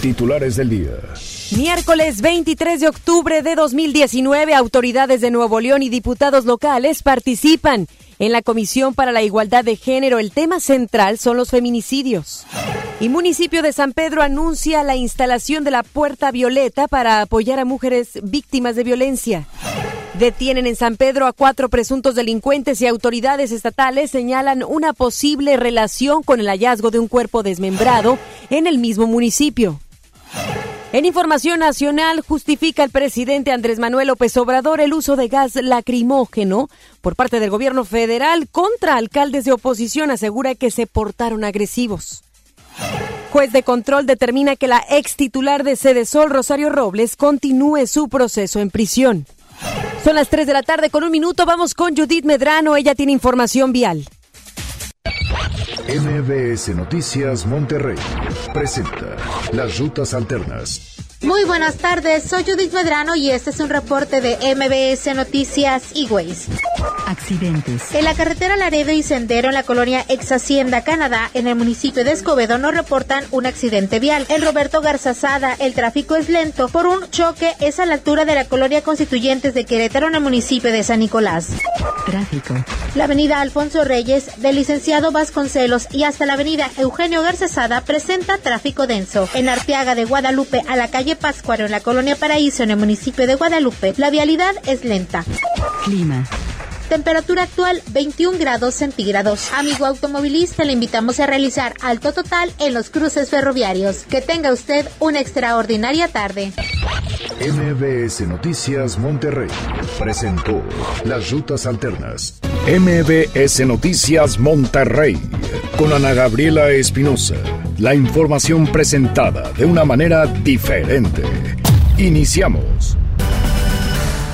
Titulares del día. Miércoles 23 de octubre de 2019, autoridades de Nuevo León y diputados locales participan en la Comisión para la Igualdad de Género. El tema central son los feminicidios. Y municipio de San Pedro anuncia la instalación de la Puerta Violeta para apoyar a mujeres víctimas de violencia. Detienen en San Pedro a cuatro presuntos delincuentes y autoridades estatales señalan una posible relación con el hallazgo de un cuerpo desmembrado en el mismo municipio. En información nacional, justifica el presidente Andrés Manuel López Obrador el uso de gas lacrimógeno por parte del gobierno federal contra alcaldes de oposición. Asegura que se portaron agresivos. Juez de control determina que la ex titular de Sede Sol, Rosario Robles, continúe su proceso en prisión. Son las 3 de la tarde con un minuto. Vamos con Judith Medrano. Ella tiene información vial. MBS Noticias Monterrey presenta las rutas alternas. Muy buenas tardes, soy Judith Medrano y este es un reporte de MBS Noticias E-Ways. Accidentes. En la carretera Laredo y Sendero en la colonia Ex Hacienda, Canadá, en el municipio de Escobedo, no reportan un accidente vial. En Roberto Garzazada, el tráfico es lento por un choque es a la altura de la colonia Constituyentes de Querétaro en el municipio de San Nicolás. Tráfico. La avenida Alfonso Reyes, del licenciado Vasconcelos y hasta la avenida Eugenio Garzazada presenta tráfico denso. En Arteaga de Guadalupe a la calle Pascuaro en la colonia Paraíso en el municipio de Guadalupe, la vialidad es lenta. Clima. Temperatura actual 21 grados centígrados. Amigo automovilista, le invitamos a realizar alto total en los cruces ferroviarios. Que tenga usted una extraordinaria tarde. MBS Noticias Monterrey presentó las rutas alternas. MBS Noticias Monterrey con Ana Gabriela Espinosa. La información presentada de una manera diferente. Iniciamos.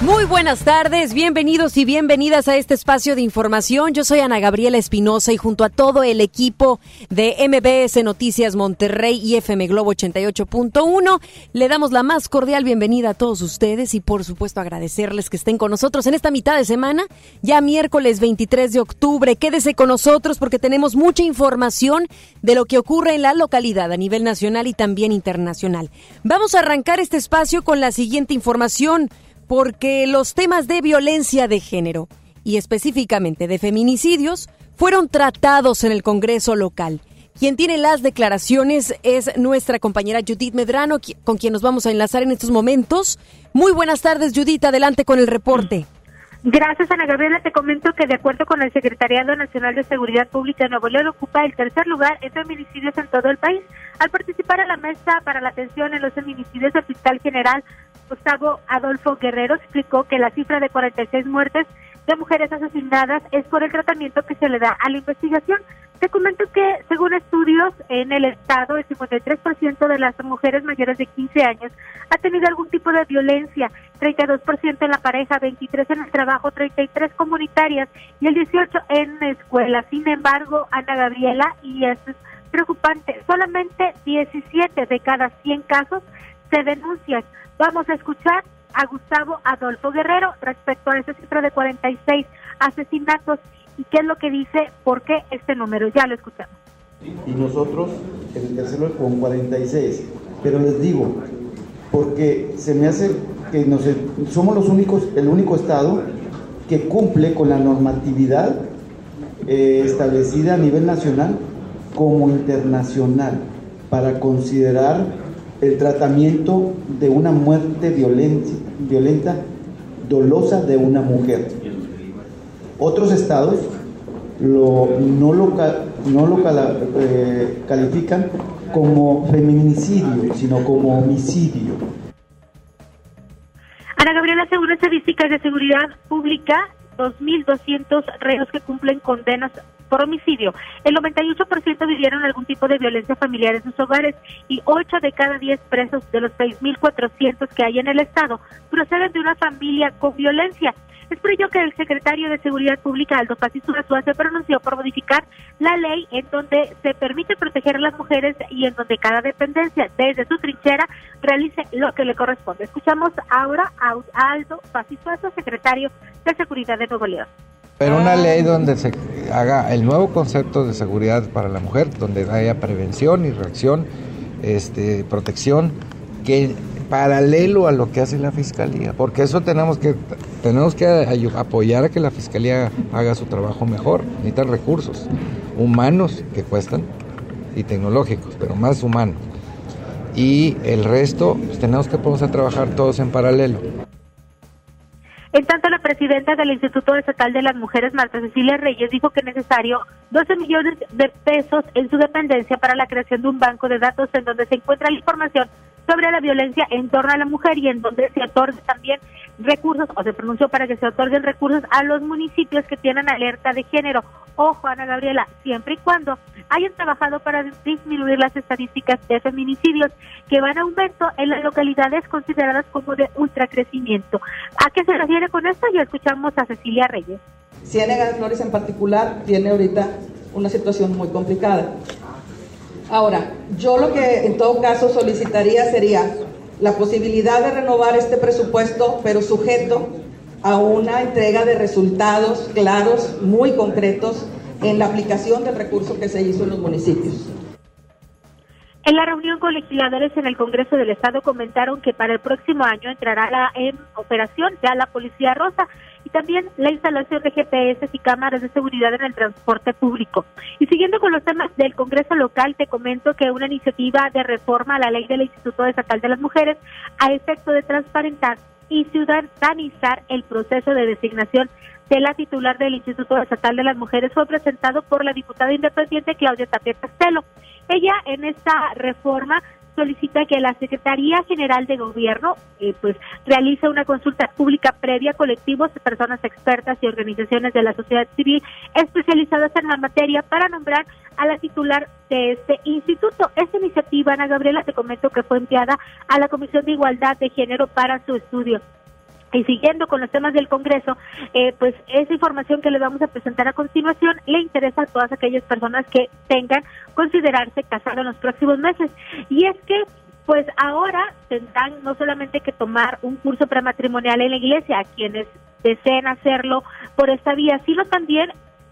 Muy buenas tardes, bienvenidos y bienvenidas a este espacio de información. Yo soy Ana Gabriela Espinosa y junto a todo el equipo de MBS Noticias Monterrey y FM Globo 88.1 le damos la más cordial bienvenida a todos ustedes y por supuesto agradecerles que estén con nosotros en esta mitad de semana, ya miércoles 23 de octubre. Quédese con nosotros porque tenemos mucha información de lo que ocurre en la localidad a nivel nacional y también internacional. Vamos a arrancar este espacio con la siguiente información porque los temas de violencia de género y específicamente de feminicidios fueron tratados en el Congreso local. Quien tiene las declaraciones es nuestra compañera Judith Medrano, con quien nos vamos a enlazar en estos momentos. Muy buenas tardes, Judith. Adelante con el reporte. Gracias, Ana Gabriela. Te comento que de acuerdo con el Secretariado Nacional de Seguridad Pública, Nuevo León ocupa el tercer lugar en feminicidios en todo el país. Al participar en la mesa para la atención en los feminicidios, el fiscal general Gustavo Adolfo Guerrero explicó que la cifra de 46 muertes de mujeres asesinadas es por el tratamiento que se le da a la investigación. Te comento que, según estudios en el Estado, el 53% de las mujeres mayores de 15 años ha tenido algún tipo de violencia, 32% en la pareja, 23% en el trabajo, 33% comunitarias y el 18% en escuela. Sin embargo, Ana Gabriela, y esto es preocupante, solamente 17 de cada 100 casos se denuncian. Vamos a escuchar a Gustavo Adolfo Guerrero respecto a ese cifra de 46 asesinatos y qué es lo que dice, por qué este número. Ya lo escuchamos. Y nosotros en el tercer lugar con 46. Pero les digo, porque se me hace que nos, somos los únicos, el único estado que cumple con la normatividad eh, establecida a nivel nacional como internacional para considerar el tratamiento de una muerte violenta, dolosa de una mujer. Otros estados lo, no lo, no lo eh, califican como feminicidio, sino como homicidio. Ana Gabriela, según estadísticas de seguridad pública, 2.200 reos que cumplen condenas por homicidio. El 98% vivieron algún tipo de violencia familiar en sus hogares y 8 de cada 10 presos de los 6.400 que hay en el Estado proceden de una familia con violencia. Es por ello que el secretario de Seguridad Pública, Aldo Paz se pronunció por modificar la ley en donde se permite proteger a las mujeres y en donde cada dependencia desde su trinchera realice lo que le corresponde. Escuchamos ahora a Aldo Paz secretario de Seguridad de Nuevo León. Pero una ley donde se haga el nuevo concepto de seguridad para la mujer, donde haya prevención y reacción este, protección que paralelo a lo que hace la fiscalía, porque eso tenemos que tenemos que apoyar a que la fiscalía haga su trabajo mejor. Necesitan recursos humanos que cuestan y tecnológicos, pero más humanos. Y el resto pues, tenemos que ponernos a trabajar todos en paralelo. En tanto, la presidenta del Instituto Estatal de las Mujeres, Marta Cecilia Reyes, dijo que es necesario 12 millones de pesos en su dependencia para la creación de un banco de datos en donde se encuentra la información sobre la violencia en torno a la mujer y en donde se otorgue también recursos o se pronunció para que se otorguen recursos a los municipios que tienen alerta de género. Ojo, Ana Gabriela, siempre y cuando hayan trabajado para disminuir las estadísticas de feminicidios que van a aumento en las localidades consideradas como de ultracrecimiento. ¿A qué se refiere con esto? Ya escuchamos a Cecilia Reyes. Ciénega de Flores en particular tiene ahorita una situación muy complicada. Ahora, yo lo que en todo caso solicitaría sería la posibilidad de renovar este presupuesto, pero sujeto a una entrega de resultados claros, muy concretos, en la aplicación del recurso que se hizo en los municipios. En la reunión con legisladores en el Congreso del Estado comentaron que para el próximo año entrará en operación ya la Policía Rosa y también la instalación de GPS y cámaras de seguridad en el transporte público. Y siguiendo con los temas del Congreso local, te comento que una iniciativa de reforma a la ley del Instituto Estatal de las Mujeres a efecto de transparentar y ciudadanizar el proceso de designación de la titular del Instituto Estatal de las Mujeres fue presentado por la diputada independiente Claudia Tapia Castelo. Ella en esta reforma solicita que la Secretaría General de Gobierno eh, pues realice una consulta pública previa a colectivos de personas expertas y organizaciones de la sociedad civil especializadas en la materia para nombrar a la titular de este instituto. Esta iniciativa, Ana Gabriela, te comento que fue enviada a la Comisión de Igualdad de Género para su estudio. Y siguiendo con los temas del Congreso, eh, pues esa información que les vamos a presentar a continuación le interesa a todas aquellas personas que tengan considerarse casar en los próximos meses. Y es que pues ahora tendrán no solamente que tomar un curso prematrimonial en la iglesia, a quienes deseen hacerlo por esta vía, sino también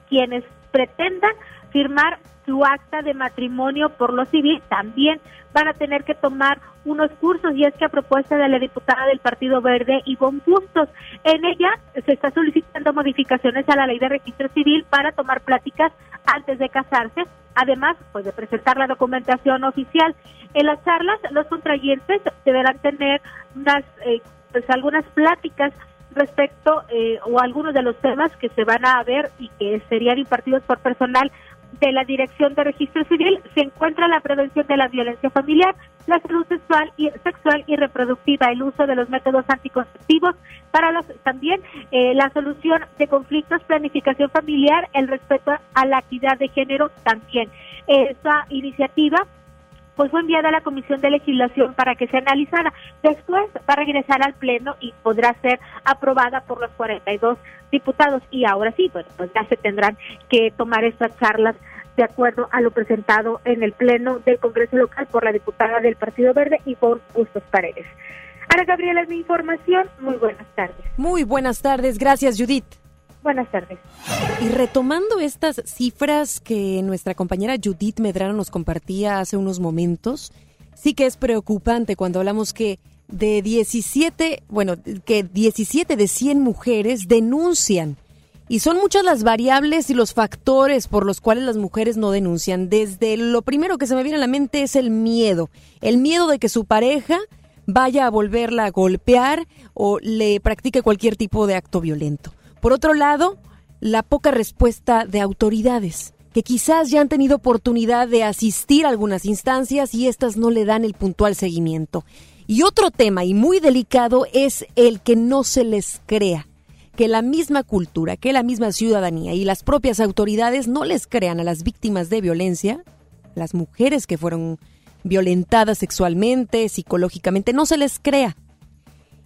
quienes pretendan firmar su acta de matrimonio por lo civil también van a tener que tomar unos cursos y es que a propuesta de la diputada del Partido Verde, Ivonne Bustos, en ella se está solicitando modificaciones a la ley de registro civil para tomar pláticas antes de casarse, además pues de presentar la documentación oficial. En las charlas los contrayentes deberán tener unas eh, pues algunas pláticas respecto eh, o algunos de los temas que se van a ver y que serían impartidos por personal de la Dirección de Registro Civil se encuentra la prevención de la violencia familiar, la salud sexual y, sexual y reproductiva, el uso de los métodos anticonceptivos, para los, también eh, la solución de conflictos, planificación familiar, el respeto a la equidad de género también. Esa iniciativa pues fue enviada a la Comisión de Legislación para que se analizara. Después va a regresar al Pleno y podrá ser aprobada por los 42 diputados. Y ahora sí, bueno, pues ya se tendrán que tomar estas charlas de acuerdo a lo presentado en el Pleno del Congreso Local por la diputada del Partido Verde y por Justos Paredes. Ana Gabriela es mi información. Muy buenas tardes. Muy buenas tardes. Gracias, Judith. Buenas tardes. Y retomando estas cifras que nuestra compañera Judith Medrano nos compartía hace unos momentos, sí que es preocupante cuando hablamos que de 17, bueno, que 17 de 100 mujeres denuncian y son muchas las variables y los factores por los cuales las mujeres no denuncian. Desde lo primero que se me viene a la mente es el miedo. El miedo de que su pareja vaya a volverla a golpear o le practique cualquier tipo de acto violento. Por otro lado, la poca respuesta de autoridades que quizás ya han tenido oportunidad de asistir a algunas instancias y éstas no le dan el puntual seguimiento. Y otro tema y muy delicado es el que no se les crea que la misma cultura, que la misma ciudadanía y las propias autoridades no les crean a las víctimas de violencia, las mujeres que fueron violentadas sexualmente, psicológicamente, no se les crea.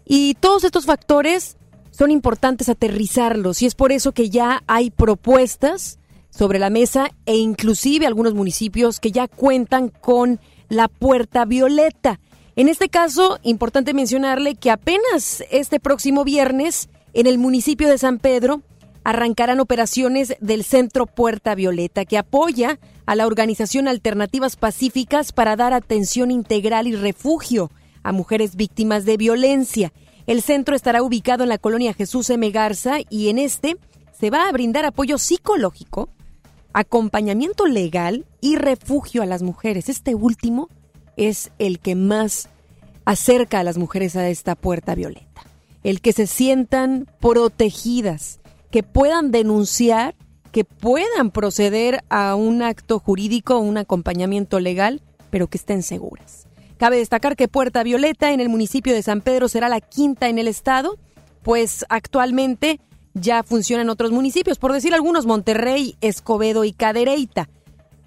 Y todos estos factores son importantes aterrizarlos y es por eso que ya hay propuestas sobre la mesa e inclusive algunos municipios que ya cuentan con la puerta violeta. En este caso, importante mencionarle que apenas este próximo viernes en el municipio de San Pedro arrancarán operaciones del Centro Puerta Violeta, que apoya a la organización Alternativas Pacíficas para dar atención integral y refugio a mujeres víctimas de violencia. El centro estará ubicado en la colonia Jesús M. Garza y en este se va a brindar apoyo psicológico, acompañamiento legal y refugio a las mujeres. Este último es el que más acerca a las mujeres a esta puerta violeta. El que se sientan protegidas, que puedan denunciar, que puedan proceder a un acto jurídico, un acompañamiento legal, pero que estén seguras. Cabe destacar que Puerta Violeta en el municipio de San Pedro será la quinta en el estado, pues actualmente ya funciona en otros municipios, por decir algunos, Monterrey, Escobedo y Cadereyta.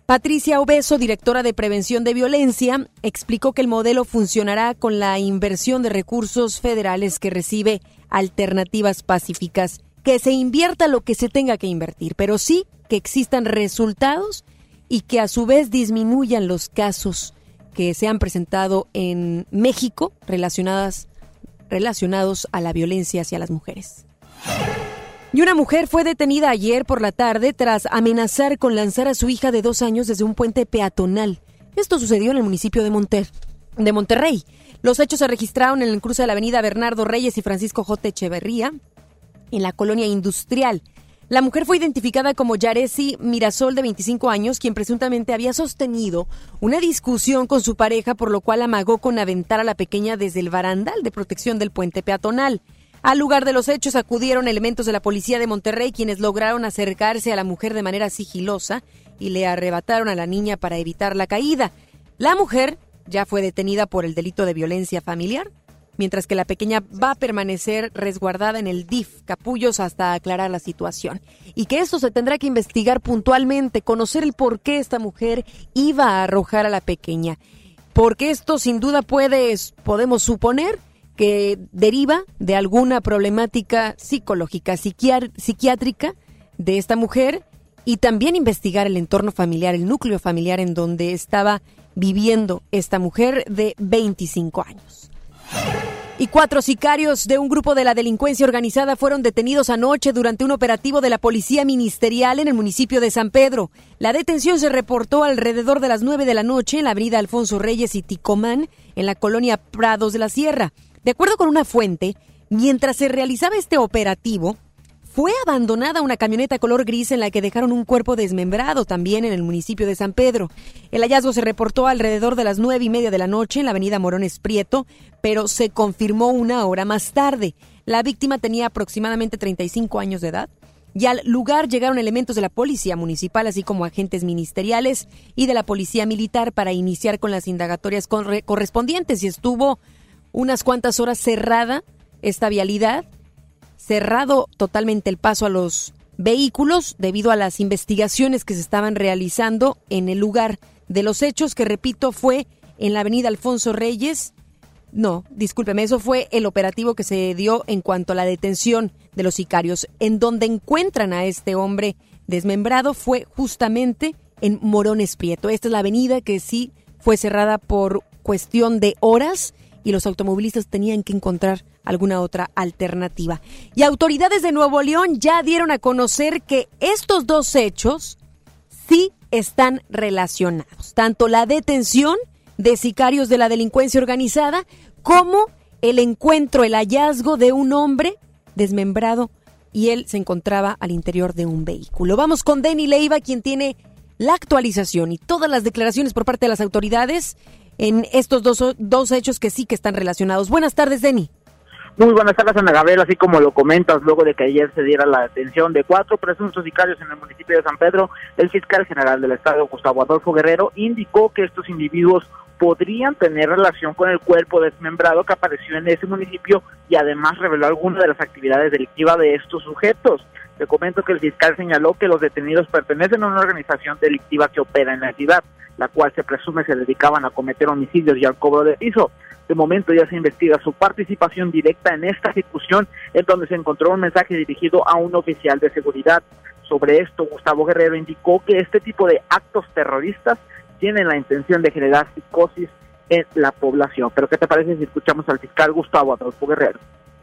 Patricia Obeso, directora de Prevención de Violencia, explicó que el modelo funcionará con la inversión de recursos federales que recibe Alternativas Pacíficas que se invierta lo que se tenga que invertir, pero sí que existan resultados y que a su vez disminuyan los casos que se han presentado en México relacionadas, relacionados a la violencia hacia las mujeres. Y una mujer fue detenida ayer por la tarde tras amenazar con lanzar a su hija de dos años desde un puente peatonal. Esto sucedió en el municipio de, Monter, de Monterrey. Los hechos se registraron en el cruce de la avenida Bernardo Reyes y Francisco J. Echeverría, en la colonia industrial. La mujer fue identificada como Yaresi Mirasol, de 25 años, quien presuntamente había sostenido una discusión con su pareja, por lo cual amagó con aventar a la pequeña desde el barandal de protección del puente peatonal. Al lugar de los hechos acudieron elementos de la policía de Monterrey, quienes lograron acercarse a la mujer de manera sigilosa y le arrebataron a la niña para evitar la caída. La mujer ya fue detenida por el delito de violencia familiar mientras que la pequeña va a permanecer resguardada en el DIF Capullos hasta aclarar la situación. Y que esto se tendrá que investigar puntualmente, conocer el por qué esta mujer iba a arrojar a la pequeña. Porque esto sin duda puede, podemos suponer, que deriva de alguna problemática psicológica, psiquiátrica de esta mujer y también investigar el entorno familiar, el núcleo familiar en donde estaba viviendo esta mujer de 25 años. Y cuatro sicarios de un grupo de la delincuencia organizada fueron detenidos anoche durante un operativo de la Policía Ministerial en el municipio de San Pedro. La detención se reportó alrededor de las nueve de la noche en la avenida Alfonso Reyes y Ticomán, en la colonia Prados de la Sierra. De acuerdo con una fuente, mientras se realizaba este operativo, fue abandonada una camioneta color gris en la que dejaron un cuerpo desmembrado también en el municipio de San Pedro. El hallazgo se reportó alrededor de las nueve y media de la noche en la avenida Morones Prieto, pero se confirmó una hora más tarde. La víctima tenía aproximadamente 35 años de edad y al lugar llegaron elementos de la policía municipal, así como agentes ministeriales y de la policía militar para iniciar con las indagatorias correspondientes y estuvo unas cuantas horas cerrada esta vialidad cerrado totalmente el paso a los vehículos debido a las investigaciones que se estaban realizando en el lugar de los hechos, que repito, fue en la avenida Alfonso Reyes. No, discúlpeme, eso fue el operativo que se dio en cuanto a la detención de los sicarios. En donde encuentran a este hombre desmembrado fue justamente en Morones Prieto. Esta es la avenida que sí fue cerrada por cuestión de horas y los automovilistas tenían que encontrar alguna otra alternativa. Y autoridades de Nuevo León ya dieron a conocer que estos dos hechos sí están relacionados, tanto la detención de sicarios de la delincuencia organizada como el encuentro, el hallazgo de un hombre desmembrado y él se encontraba al interior de un vehículo. Vamos con Denny Leiva, quien tiene la actualización y todas las declaraciones por parte de las autoridades en estos dos, dos hechos que sí que están relacionados. Buenas tardes, Denny. Muy buenas tardes, Ana Gabriel. Así como lo comentas, luego de que ayer se diera la detención de cuatro presuntos sicarios en el municipio de San Pedro, el fiscal general del Estado, Gustavo Adolfo Guerrero, indicó que estos individuos podrían tener relación con el cuerpo desmembrado que apareció en ese municipio y además reveló algunas de las actividades delictivas de estos sujetos. Te comento que el fiscal señaló que los detenidos pertenecen a una organización delictiva que opera en la ciudad la cual se presume se dedicaban a cometer homicidios y al cobro de piso. De momento ya se investiga su participación directa en esta ejecución, en donde se encontró un mensaje dirigido a un oficial de seguridad. Sobre esto, Gustavo Guerrero indicó que este tipo de actos terroristas tienen la intención de generar psicosis en la población. Pero ¿qué te parece si escuchamos al fiscal Gustavo Adolfo Guerrero?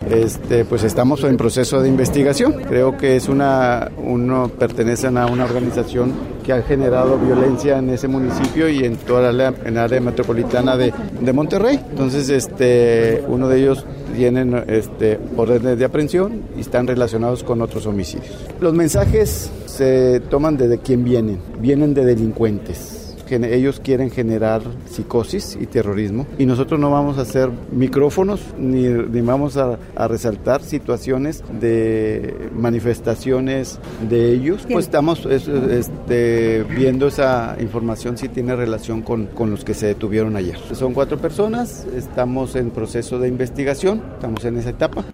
Este, pues estamos en proceso de investigación. Creo que es una, uno pertenecen a una organización que ha generado violencia en ese municipio y en toda la en área metropolitana de, de Monterrey. Entonces, este, uno de ellos tienen este, órdenes de aprehensión y están relacionados con otros homicidios. Los mensajes se toman de quién vienen, vienen de delincuentes ellos quieren generar psicosis y terrorismo y nosotros no vamos a hacer micrófonos ni, ni vamos a, a, resaltar situaciones de manifestaciones de ellos, pues estamos este, viendo esa información si tiene relación con, con los que se detuvieron ayer. Son cuatro personas, estamos en proceso de investigación, estamos en esa etapa.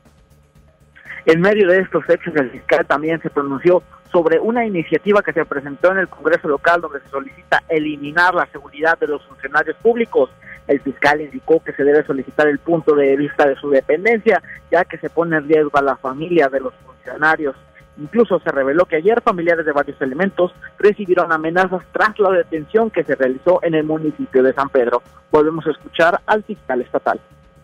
En medio de estos hechos, el fiscal también se pronunció sobre una iniciativa que se presentó en el Congreso local donde se solicita eliminar la seguridad de los funcionarios públicos. El fiscal indicó que se debe solicitar el punto de vista de su dependencia, ya que se pone en riesgo a la familia de los funcionarios. Incluso se reveló que ayer familiares de varios elementos recibieron amenazas tras la detención que se realizó en el municipio de San Pedro. Volvemos a escuchar al fiscal estatal.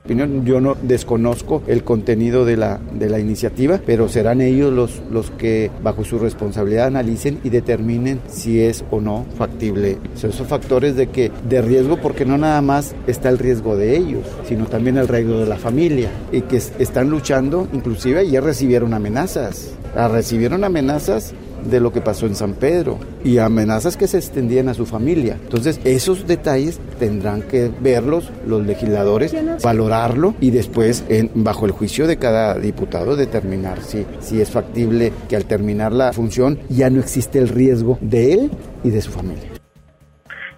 Yo no desconozco el contenido de la, de la iniciativa, pero serán ellos los, los que bajo su responsabilidad analicen y determinen si es o no factible. Son esos factores de, que, de riesgo porque no nada más está el riesgo de ellos, sino también el riesgo de la familia y que están luchando, inclusive ayer recibieron amenazas. Ah, recibieron amenazas de lo que pasó en San Pedro y amenazas que se extendían a su familia. Entonces, esos detalles tendrán que verlos los legisladores, valorarlo y después, en, bajo el juicio de cada diputado, determinar si, si es factible que al terminar la función ya no existe el riesgo de él y de su familia.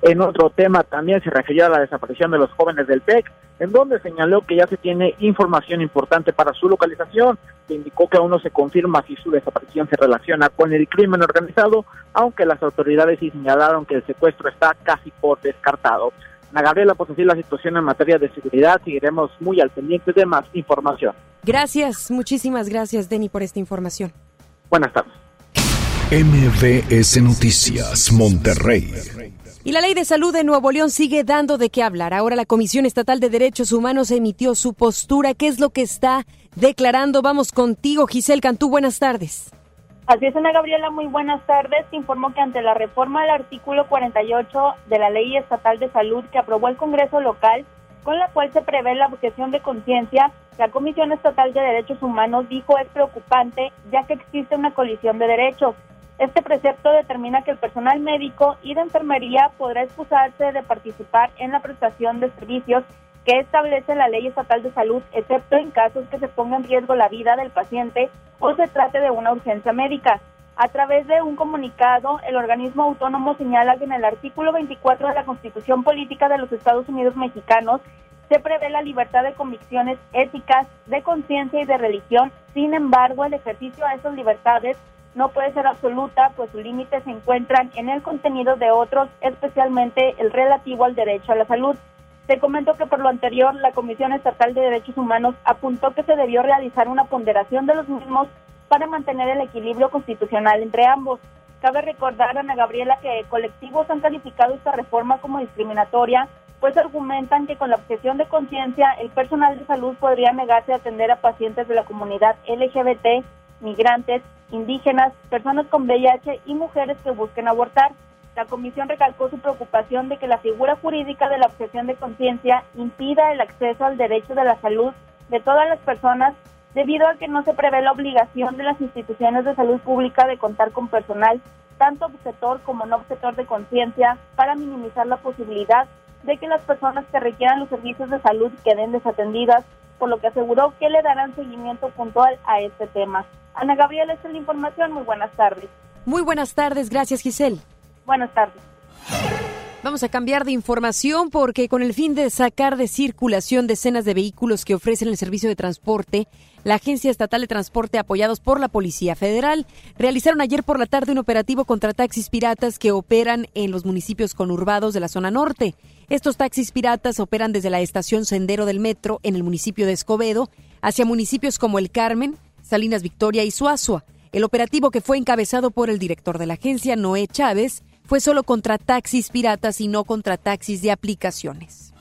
En otro tema también se refirió a la desaparición de los jóvenes del PEC, en donde señaló que ya se tiene información importante para su localización, que indicó que aún no se confirma si su desaparición se relaciona con el crimen organizado, aunque las autoridades sí señalaron que el secuestro está casi por descartado. Ana Gabriela, pues así la situación en materia de seguridad, seguiremos muy al pendiente de más información. Gracias, muchísimas gracias, Denny, por esta información. Buenas tardes. MBS Noticias, Monterrey. Y la ley de salud de Nuevo León sigue dando de qué hablar. Ahora la Comisión Estatal de Derechos Humanos emitió su postura. ¿Qué es lo que está declarando? Vamos contigo, Giselle Cantú. Buenas tardes. Así es, Ana Gabriela, muy buenas tardes. Te informo que ante la reforma del artículo 48 de la Ley Estatal de Salud que aprobó el Congreso local, con la cual se prevé la objeción de conciencia, la Comisión Estatal de Derechos Humanos dijo es preocupante ya que existe una colisión de derechos. Este precepto determina que el personal médico y de enfermería podrá excusarse de participar en la prestación de servicios que establece la Ley Estatal de Salud, excepto en casos que se ponga en riesgo la vida del paciente o se trate de una urgencia médica. A través de un comunicado, el organismo autónomo señala que en el artículo 24 de la Constitución Política de los Estados Unidos Mexicanos se prevé la libertad de convicciones éticas, de conciencia y de religión. Sin embargo, el ejercicio de esas libertades no puede ser absoluta, pues sus límites se encuentran en el contenido de otros, especialmente el relativo al derecho a la salud. Te comento que por lo anterior, la Comisión Estatal de Derechos Humanos apuntó que se debió realizar una ponderación de los mismos para mantener el equilibrio constitucional entre ambos. Cabe recordar, Ana Gabriela, que colectivos han calificado esta reforma como discriminatoria, pues argumentan que con la objeción de conciencia, el personal de salud podría negarse a atender a pacientes de la comunidad LGBT, migrantes, indígenas, personas con VIH y mujeres que busquen abortar. La comisión recalcó su preocupación de que la figura jurídica de la objeción de conciencia impida el acceso al derecho de la salud de todas las personas debido a que no se prevé la obligación de las instituciones de salud pública de contar con personal, tanto objetor como no objetor de conciencia, para minimizar la posibilidad de que las personas que requieran los servicios de salud queden desatendidas, por lo que aseguró que le darán seguimiento puntual a este tema. Ana Gabriela, esta es la información. Muy buenas tardes. Muy buenas tardes. Gracias, Giselle. Buenas tardes. Vamos a cambiar de información porque con el fin de sacar de circulación decenas de vehículos que ofrecen el servicio de transporte, la Agencia Estatal de Transporte, apoyados por la Policía Federal, realizaron ayer por la tarde un operativo contra taxis piratas que operan en los municipios conurbados de la zona norte. Estos taxis piratas operan desde la estación Sendero del Metro en el municipio de Escobedo hacia municipios como El Carmen, Salinas Victoria y Suazua. El operativo que fue encabezado por el director de la agencia, Noé Chávez, fue solo contra taxis piratas y no contra taxis de aplicaciones.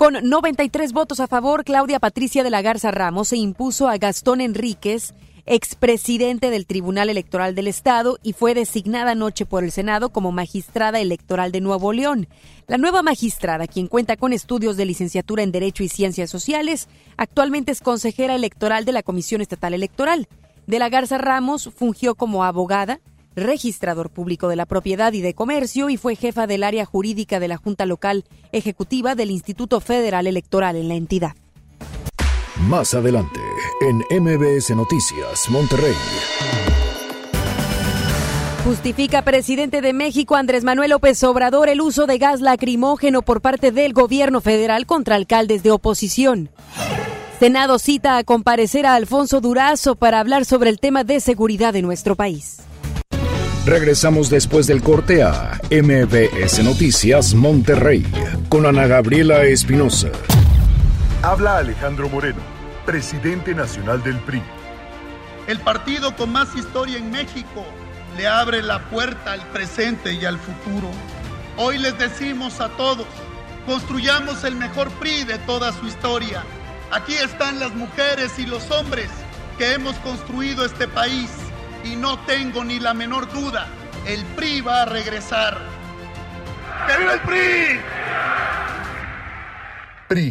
Con 93 votos a favor, Claudia Patricia de la Garza Ramos se impuso a Gastón Enríquez, expresidente del Tribunal Electoral del Estado, y fue designada anoche por el Senado como magistrada electoral de Nuevo León. La nueva magistrada, quien cuenta con estudios de licenciatura en Derecho y Ciencias Sociales, actualmente es consejera electoral de la Comisión Estatal Electoral. De la Garza Ramos fungió como abogada, registrador público de la propiedad y de comercio y fue jefa del área jurídica de la Junta Local Ejecutiva del Instituto Federal Electoral en la entidad. Más adelante, en MBS Noticias, Monterrey. Justifica presidente de México Andrés Manuel López Obrador el uso de gas lacrimógeno por parte del gobierno federal contra alcaldes de oposición. Senado cita a comparecer a Alfonso Durazo para hablar sobre el tema de seguridad de nuestro país. Regresamos después del corte a MBS Noticias Monterrey con Ana Gabriela Espinosa. Habla Alejandro Moreno, presidente nacional del PRI. El partido con más historia en México le abre la puerta al presente y al futuro. Hoy les decimos a todos, construyamos el mejor PRI de toda su historia. Aquí están las mujeres y los hombres que hemos construido este país y no tengo ni la menor duda, el PRI va a regresar. ¡Que viva el PRI!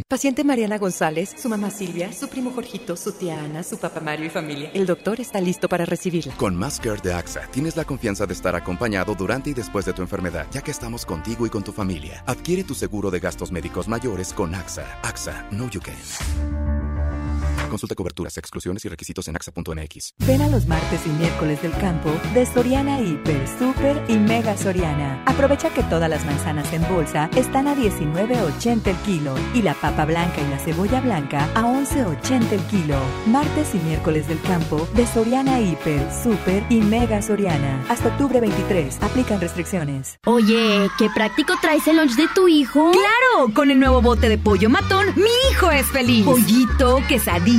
Paciente Mariana González, su mamá Silvia, su primo Jorgito, su tía Ana, su papá Mario y familia. El doctor está listo para recibirla. Con Masker de AXA tienes la confianza de estar acompañado durante y después de tu enfermedad, ya que estamos contigo y con tu familia. Adquiere tu seguro de gastos médicos mayores con AXA. AXA, no you can. Consulta coberturas, exclusiones y requisitos en AXA.mx. Ven a los martes y miércoles del campo de Soriana Hiper, Super y Mega Soriana. Aprovecha que todas las manzanas en bolsa están a 19.80 el kilo y la papa blanca y la cebolla blanca a 11.80 el kilo. Martes y miércoles del campo de Soriana Hiper, Super y Mega Soriana. Hasta octubre 23. Aplican restricciones. Oye, qué práctico traes el lunch de tu hijo. Claro, con el nuevo bote de pollo matón, mi hijo es feliz. Pollito, quesadilla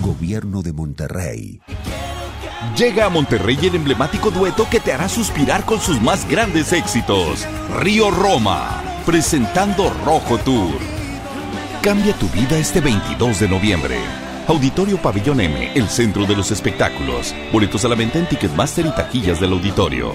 Gobierno de Monterrey. Llega a Monterrey el emblemático dueto que te hará suspirar con sus más grandes éxitos. Río Roma, presentando Rojo Tour. Cambia tu vida este 22 de noviembre. Auditorio Pabellón M, el centro de los espectáculos. Boletos a la venta en Ticketmaster y taquillas del auditorio.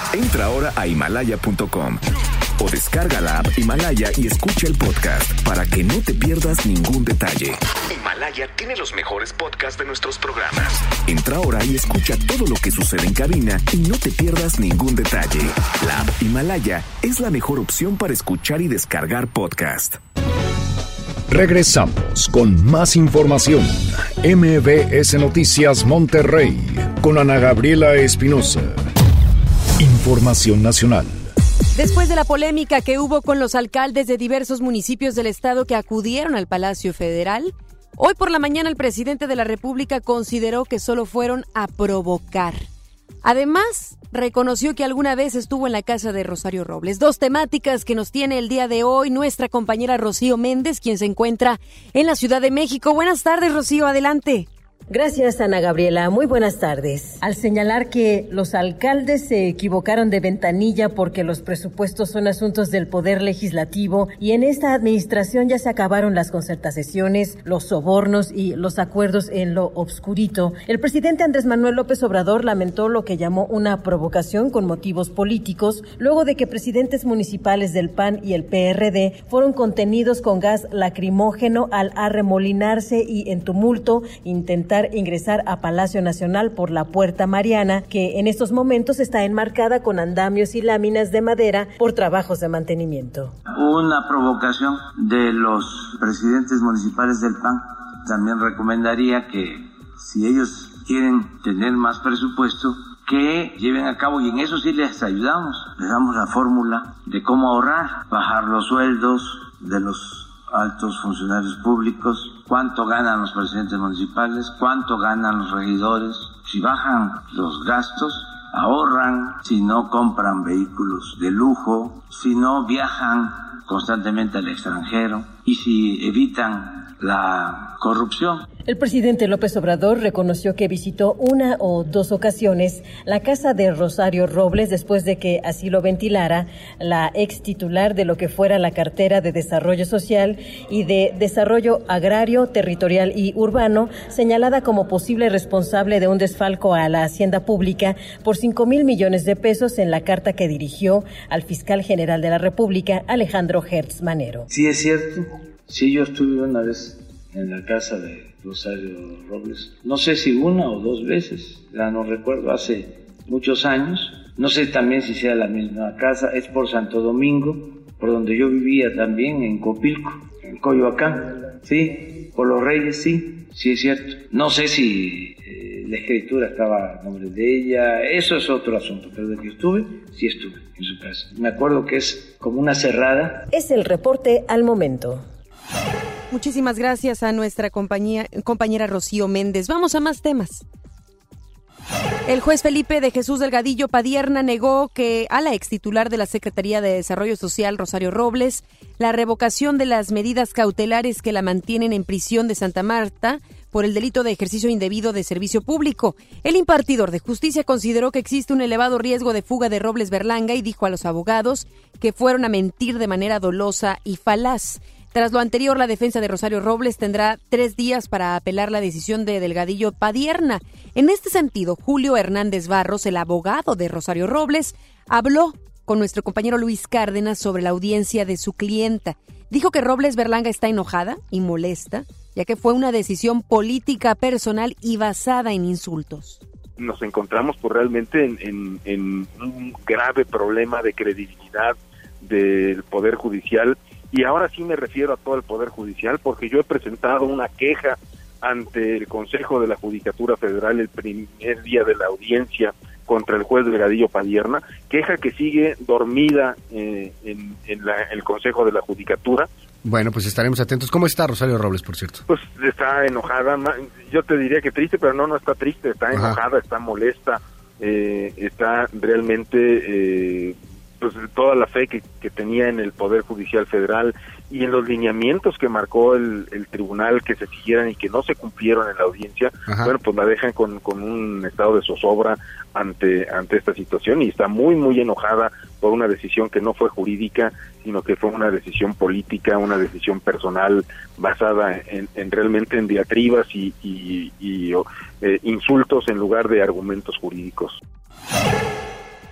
Entra ahora a himalaya.com o descarga la app Himalaya y escucha el podcast para que no te pierdas ningún detalle. Himalaya tiene los mejores podcasts de nuestros programas. Entra ahora y escucha todo lo que sucede en cabina y no te pierdas ningún detalle. La app Himalaya es la mejor opción para escuchar y descargar podcast. Regresamos con más información. MBS Noticias Monterrey con Ana Gabriela Espinosa. Información nacional. Después de la polémica que hubo con los alcaldes de diversos municipios del estado que acudieron al Palacio Federal, hoy por la mañana el presidente de la República consideró que solo fueron a provocar. Además, reconoció que alguna vez estuvo en la casa de Rosario Robles. Dos temáticas que nos tiene el día de hoy nuestra compañera Rocío Méndez, quien se encuentra en la Ciudad de México. Buenas tardes, Rocío, adelante. Gracias, Ana Gabriela. Muy buenas tardes. Al señalar que los alcaldes se equivocaron de ventanilla porque los presupuestos son asuntos del Poder Legislativo y en esta administración ya se acabaron las concertaciones, los sobornos y los acuerdos en lo obscurito, el presidente Andrés Manuel López Obrador lamentó lo que llamó una provocación con motivos políticos luego de que presidentes municipales del PAN y el PRD fueron contenidos con gas lacrimógeno al arremolinarse y en tumulto intentar ingresar a Palacio Nacional por la Puerta Mariana, que en estos momentos está enmarcada con andamios y láminas de madera por trabajos de mantenimiento. Una provocación de los presidentes municipales del PAN. También recomendaría que si ellos quieren tener más presupuesto, que lleven a cabo, y en eso sí les ayudamos, les damos la fórmula de cómo ahorrar, bajar los sueldos de los altos funcionarios públicos, cuánto ganan los presidentes municipales, cuánto ganan los regidores, si bajan los gastos, ahorran, si no compran vehículos de lujo, si no viajan constantemente al extranjero y si evitan la corrupción. El presidente López Obrador reconoció que visitó una o dos ocasiones la casa de Rosario Robles después de que así lo ventilara la ex titular de lo que fuera la cartera de Desarrollo Social y de Desarrollo Agrario, Territorial y Urbano, señalada como posible responsable de un desfalco a la Hacienda Pública por 5 mil millones de pesos en la carta que dirigió al fiscal general de la República, Alejandro Hertz Manero. Sí, es cierto. Sí, yo estuve una vez en la casa de Rosario Robles. No sé si una o dos veces, ya no recuerdo, hace muchos años. No sé también si sea la misma casa, es por Santo Domingo, por donde yo vivía también, en Copilco, en Coyoacán, sí, por los Reyes, sí, sí es cierto. No sé si eh, la escritura estaba a nombre de ella, eso es otro asunto, pero de que estuve, sí estuve en su casa. Me acuerdo que es como una cerrada. Es el reporte al momento. Muchísimas gracias a nuestra compañera Rocío Méndez. Vamos a más temas. El juez Felipe de Jesús Delgadillo Padierna negó que a la ex titular de la Secretaría de Desarrollo Social, Rosario Robles, la revocación de las medidas cautelares que la mantienen en prisión de Santa Marta por el delito de ejercicio indebido de servicio público. El impartidor de justicia consideró que existe un elevado riesgo de fuga de Robles Berlanga y dijo a los abogados que fueron a mentir de manera dolosa y falaz. Tras lo anterior, la defensa de Rosario Robles tendrá tres días para apelar la decisión de Delgadillo Padierna. En este sentido, Julio Hernández Barros, el abogado de Rosario Robles, habló con nuestro compañero Luis Cárdenas sobre la audiencia de su clienta. Dijo que Robles Berlanga está enojada y molesta, ya que fue una decisión política personal y basada en insultos nos encontramos pues, realmente en, en, un grave problema de credibilidad del Poder Judicial y ahora sí me refiero a todo el Poder Judicial porque yo he presentado una queja ante el Consejo de la Judicatura Federal el primer día de la audiencia contra el juez Delgadillo Padierna, queja que sigue dormida eh, en, el Consejo de la Judicatura. Bueno, pues estaremos atentos. ¿Cómo está Rosario Robles, por cierto? Pues está enojada, yo te diría que triste, pero no, no está triste, está enojada, está molesta, eh, está realmente eh, pues toda la fe que, tenía en el Poder Judicial Federal y en los lineamientos que marcó el, el, tribunal que se siguieran y que no se cumplieron en la audiencia, bueno, pues la dejan con, con un estado de zozobra ante, ante esta situación y está muy, muy enojada por una decisión que no fue jurídica, sino que fue una decisión política, una decisión personal basada en, en realmente en diatribas y, y, y eh, insultos en lugar de argumentos jurídicos.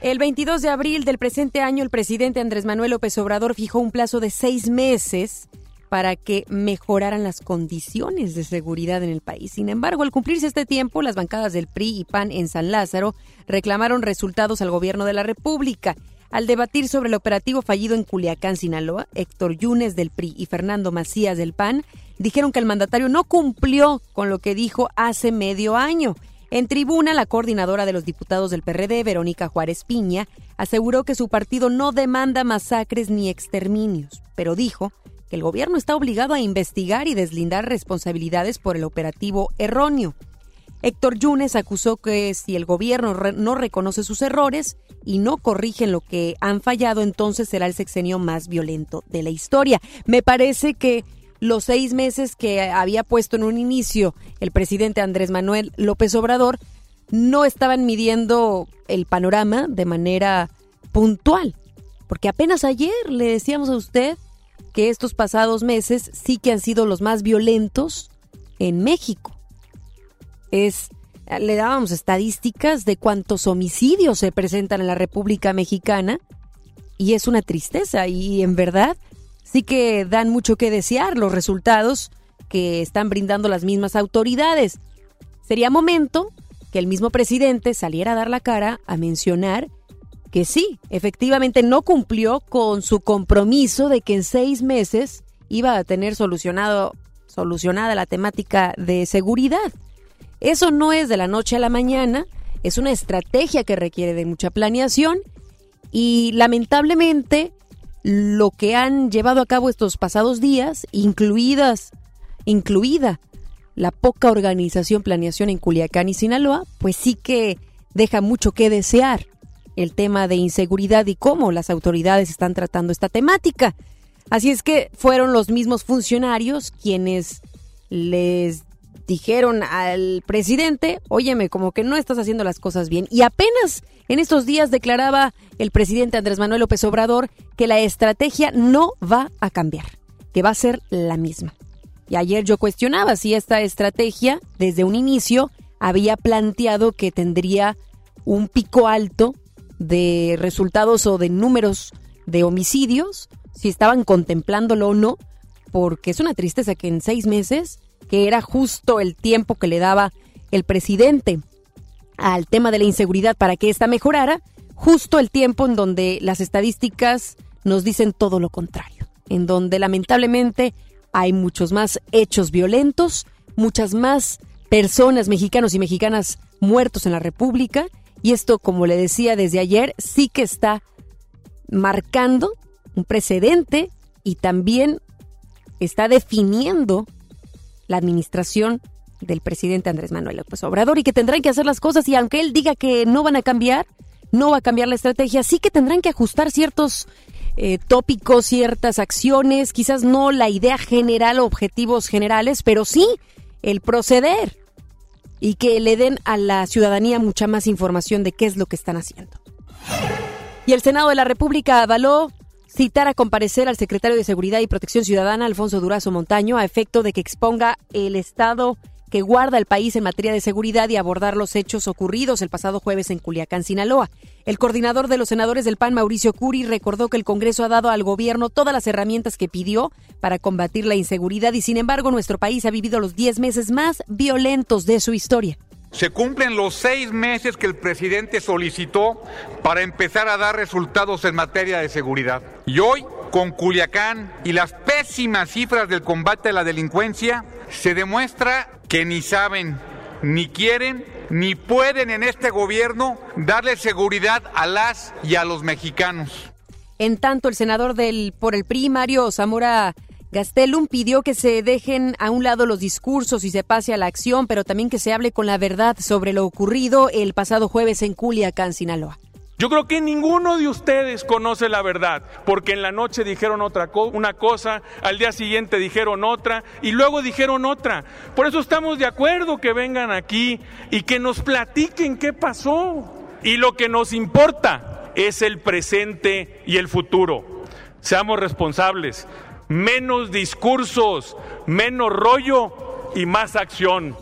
El 22 de abril del presente año, el presidente Andrés Manuel López Obrador fijó un plazo de seis meses para que mejoraran las condiciones de seguridad en el país. Sin embargo, al cumplirse este tiempo, las bancadas del PRI y PAN en San Lázaro reclamaron resultados al gobierno de la República. Al debatir sobre el operativo fallido en Culiacán, Sinaloa, Héctor Yunes del PRI y Fernando Macías del PAN dijeron que el mandatario no cumplió con lo que dijo hace medio año en tribuna, la coordinadora de los diputados del PRD, Verónica Juárez Piña, aseguró que su partido no demanda masacres ni exterminios, pero dijo que el gobierno está obligado a investigar y deslindar responsabilidades por el operativo erróneo. Héctor Yunes acusó que si el gobierno no reconoce sus errores y no corrigen lo que han fallado, entonces será el sexenio más violento de la historia. Me parece que los seis meses que había puesto en un inicio el presidente Andrés Manuel López Obrador no estaban midiendo el panorama de manera puntual. Porque apenas ayer le decíamos a usted que estos pasados meses sí que han sido los más violentos en México. Es le dábamos estadísticas de cuántos homicidios se presentan en la República Mexicana y es una tristeza y en verdad sí que dan mucho que desear los resultados que están brindando las mismas autoridades. Sería momento que el mismo presidente saliera a dar la cara a mencionar que sí, efectivamente no cumplió con su compromiso de que en seis meses iba a tener solucionado, solucionada la temática de seguridad. Eso no es de la noche a la mañana, es una estrategia que requiere de mucha planeación y lamentablemente lo que han llevado a cabo estos pasados días, incluidas, incluida la poca organización planeación en Culiacán y Sinaloa, pues sí que deja mucho que desear el tema de inseguridad y cómo las autoridades están tratando esta temática. Así es que fueron los mismos funcionarios quienes les dijeron al presidente, óyeme, como que no estás haciendo las cosas bien. Y apenas en estos días declaraba el presidente Andrés Manuel López Obrador que la estrategia no va a cambiar, que va a ser la misma. Y ayer yo cuestionaba si esta estrategia, desde un inicio, había planteado que tendría un pico alto de resultados o de números de homicidios, si estaban contemplándolo o no, porque es una tristeza que en seis meses que era justo el tiempo que le daba el presidente al tema de la inseguridad para que ésta mejorara, justo el tiempo en donde las estadísticas nos dicen todo lo contrario, en donde lamentablemente hay muchos más hechos violentos, muchas más personas, mexicanos y mexicanas muertos en la República, y esto, como le decía desde ayer, sí que está marcando un precedente y también está definiendo la administración del presidente Andrés Manuel López Obrador y que tendrán que hacer las cosas y aunque él diga que no van a cambiar, no va a cambiar la estrategia, sí que tendrán que ajustar ciertos eh, tópicos, ciertas acciones, quizás no la idea general objetivos generales, pero sí el proceder y que le den a la ciudadanía mucha más información de qué es lo que están haciendo. Y el Senado de la República avaló citar a comparecer al secretario de Seguridad y Protección Ciudadana, Alfonso Durazo Montaño, a efecto de que exponga el estado que guarda el país en materia de seguridad y abordar los hechos ocurridos el pasado jueves en Culiacán, Sinaloa. El coordinador de los senadores del PAN, Mauricio Curi, recordó que el Congreso ha dado al gobierno todas las herramientas que pidió para combatir la inseguridad y, sin embargo, nuestro país ha vivido los 10 meses más violentos de su historia. Se cumplen los seis meses que el presidente solicitó para empezar a dar resultados en materia de seguridad. Y hoy, con Culiacán y las pésimas cifras del combate a la delincuencia, se demuestra que ni saben, ni quieren, ni pueden en este gobierno darle seguridad a las y a los mexicanos. En tanto, el senador del por el primario Zamora Gastelum pidió que se dejen a un lado los discursos y se pase a la acción, pero también que se hable con la verdad sobre lo ocurrido el pasado jueves en Culiacán, Sinaloa. Yo creo que ninguno de ustedes conoce la verdad, porque en la noche dijeron otra una cosa, al día siguiente dijeron otra y luego dijeron otra. Por eso estamos de acuerdo que vengan aquí y que nos platiquen qué pasó. Y lo que nos importa es el presente y el futuro. Seamos responsables. Menos discursos, menos rollo y más acción.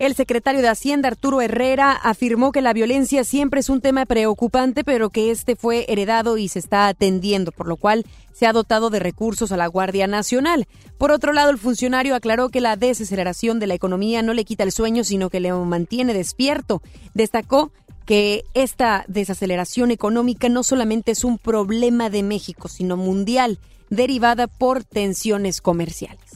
El secretario de Hacienda, Arturo Herrera, afirmó que la violencia siempre es un tema preocupante, pero que este fue heredado y se está atendiendo, por lo cual se ha dotado de recursos a la Guardia Nacional. Por otro lado, el funcionario aclaró que la desaceleración de la economía no le quita el sueño, sino que le mantiene despierto. Destacó que esta desaceleración económica no solamente es un problema de México, sino mundial, derivada por tensiones comerciales.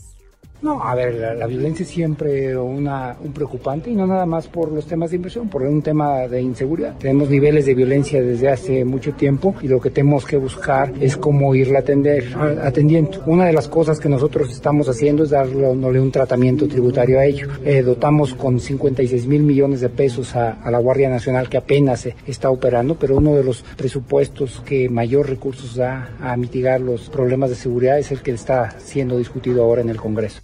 No, a ver, la, violencia es siempre una, un preocupante y no nada más por los temas de inversión, por un tema de inseguridad. Tenemos niveles de violencia desde hace mucho tiempo y lo que tenemos que buscar es cómo irla atender, atendiendo. Una de las cosas que nosotros estamos haciendo es darle un tratamiento tributario a ello. Eh, dotamos con 56 mil millones de pesos a, a la Guardia Nacional que apenas está operando, pero uno de los presupuestos que mayor recursos da a mitigar los problemas de seguridad es el que está siendo discutido ahora en el Congreso.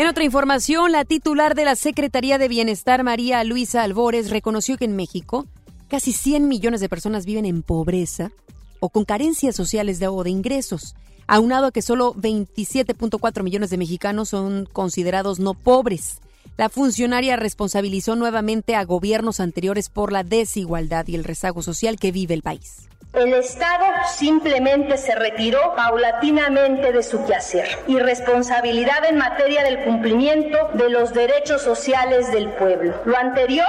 En otra información, la titular de la Secretaría de Bienestar, María Luisa Albores, reconoció que en México casi 100 millones de personas viven en pobreza o con carencias sociales de, o de ingresos, aunado a que solo 27.4 millones de mexicanos son considerados no pobres. La funcionaria responsabilizó nuevamente a gobiernos anteriores por la desigualdad y el rezago social que vive el país. El Estado simplemente se retiró paulatinamente de su quehacer y responsabilidad en materia del cumplimiento de los derechos sociales del pueblo. Lo anterior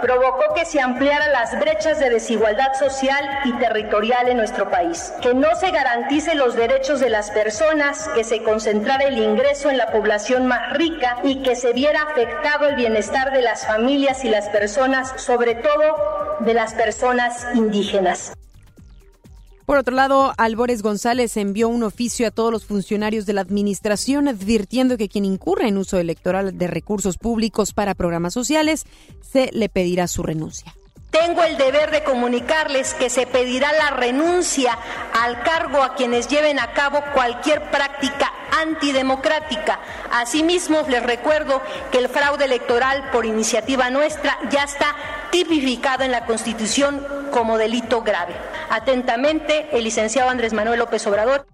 provocó que se ampliaran las brechas de desigualdad social y territorial en nuestro país, que no se garantice los derechos de las personas, que se concentrara el ingreso en la población más rica y que se viera afectado el bienestar de las familias y las personas, sobre todo de las personas indígenas. Por otro lado, Álvarez González envió un oficio a todos los funcionarios de la Administración advirtiendo que quien incurra en uso electoral de recursos públicos para programas sociales se le pedirá su renuncia. Tengo el deber de comunicarles que se pedirá la renuncia al cargo a quienes lleven a cabo cualquier práctica antidemocrática. Asimismo, les recuerdo que el fraude electoral por iniciativa nuestra ya está tipificado en la Constitución como delito grave. Atentamente, el licenciado Andrés Manuel López Obrador.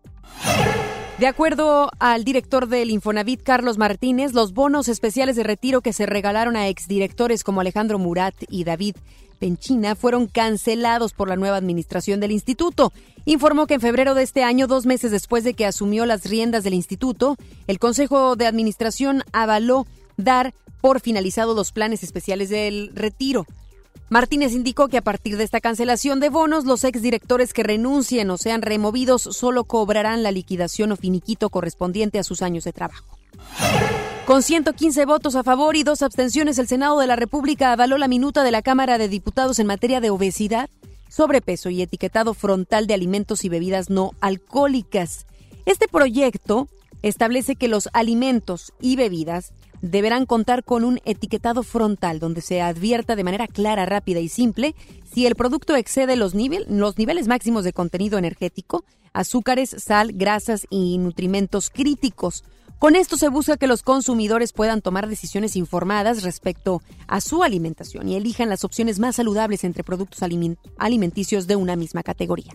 De acuerdo al director del Infonavit, Carlos Martínez, los bonos especiales de retiro que se regalaron a exdirectores como Alejandro Murat y David Penchina fueron cancelados por la nueva administración del instituto. Informó que en febrero de este año, dos meses después de que asumió las riendas del instituto, el Consejo de Administración avaló dar por finalizados los planes especiales del retiro. Martínez indicó que a partir de esta cancelación de bonos, los exdirectores que renuncien o sean removidos solo cobrarán la liquidación o finiquito correspondiente a sus años de trabajo. Con 115 votos a favor y dos abstenciones, el Senado de la República avaló la minuta de la Cámara de Diputados en materia de obesidad, sobrepeso y etiquetado frontal de alimentos y bebidas no alcohólicas. Este proyecto establece que los alimentos y bebidas deberán contar con un etiquetado frontal donde se advierta de manera clara, rápida y simple si el producto excede los, niveles máximos de contenido energético, azúcares, sal, grasas y nutrimentos críticos. Con esto se busca que los consumidores puedan tomar decisiones informadas respecto a su alimentación y elijan las opciones más saludables entre productos alimenticios de una misma categoría.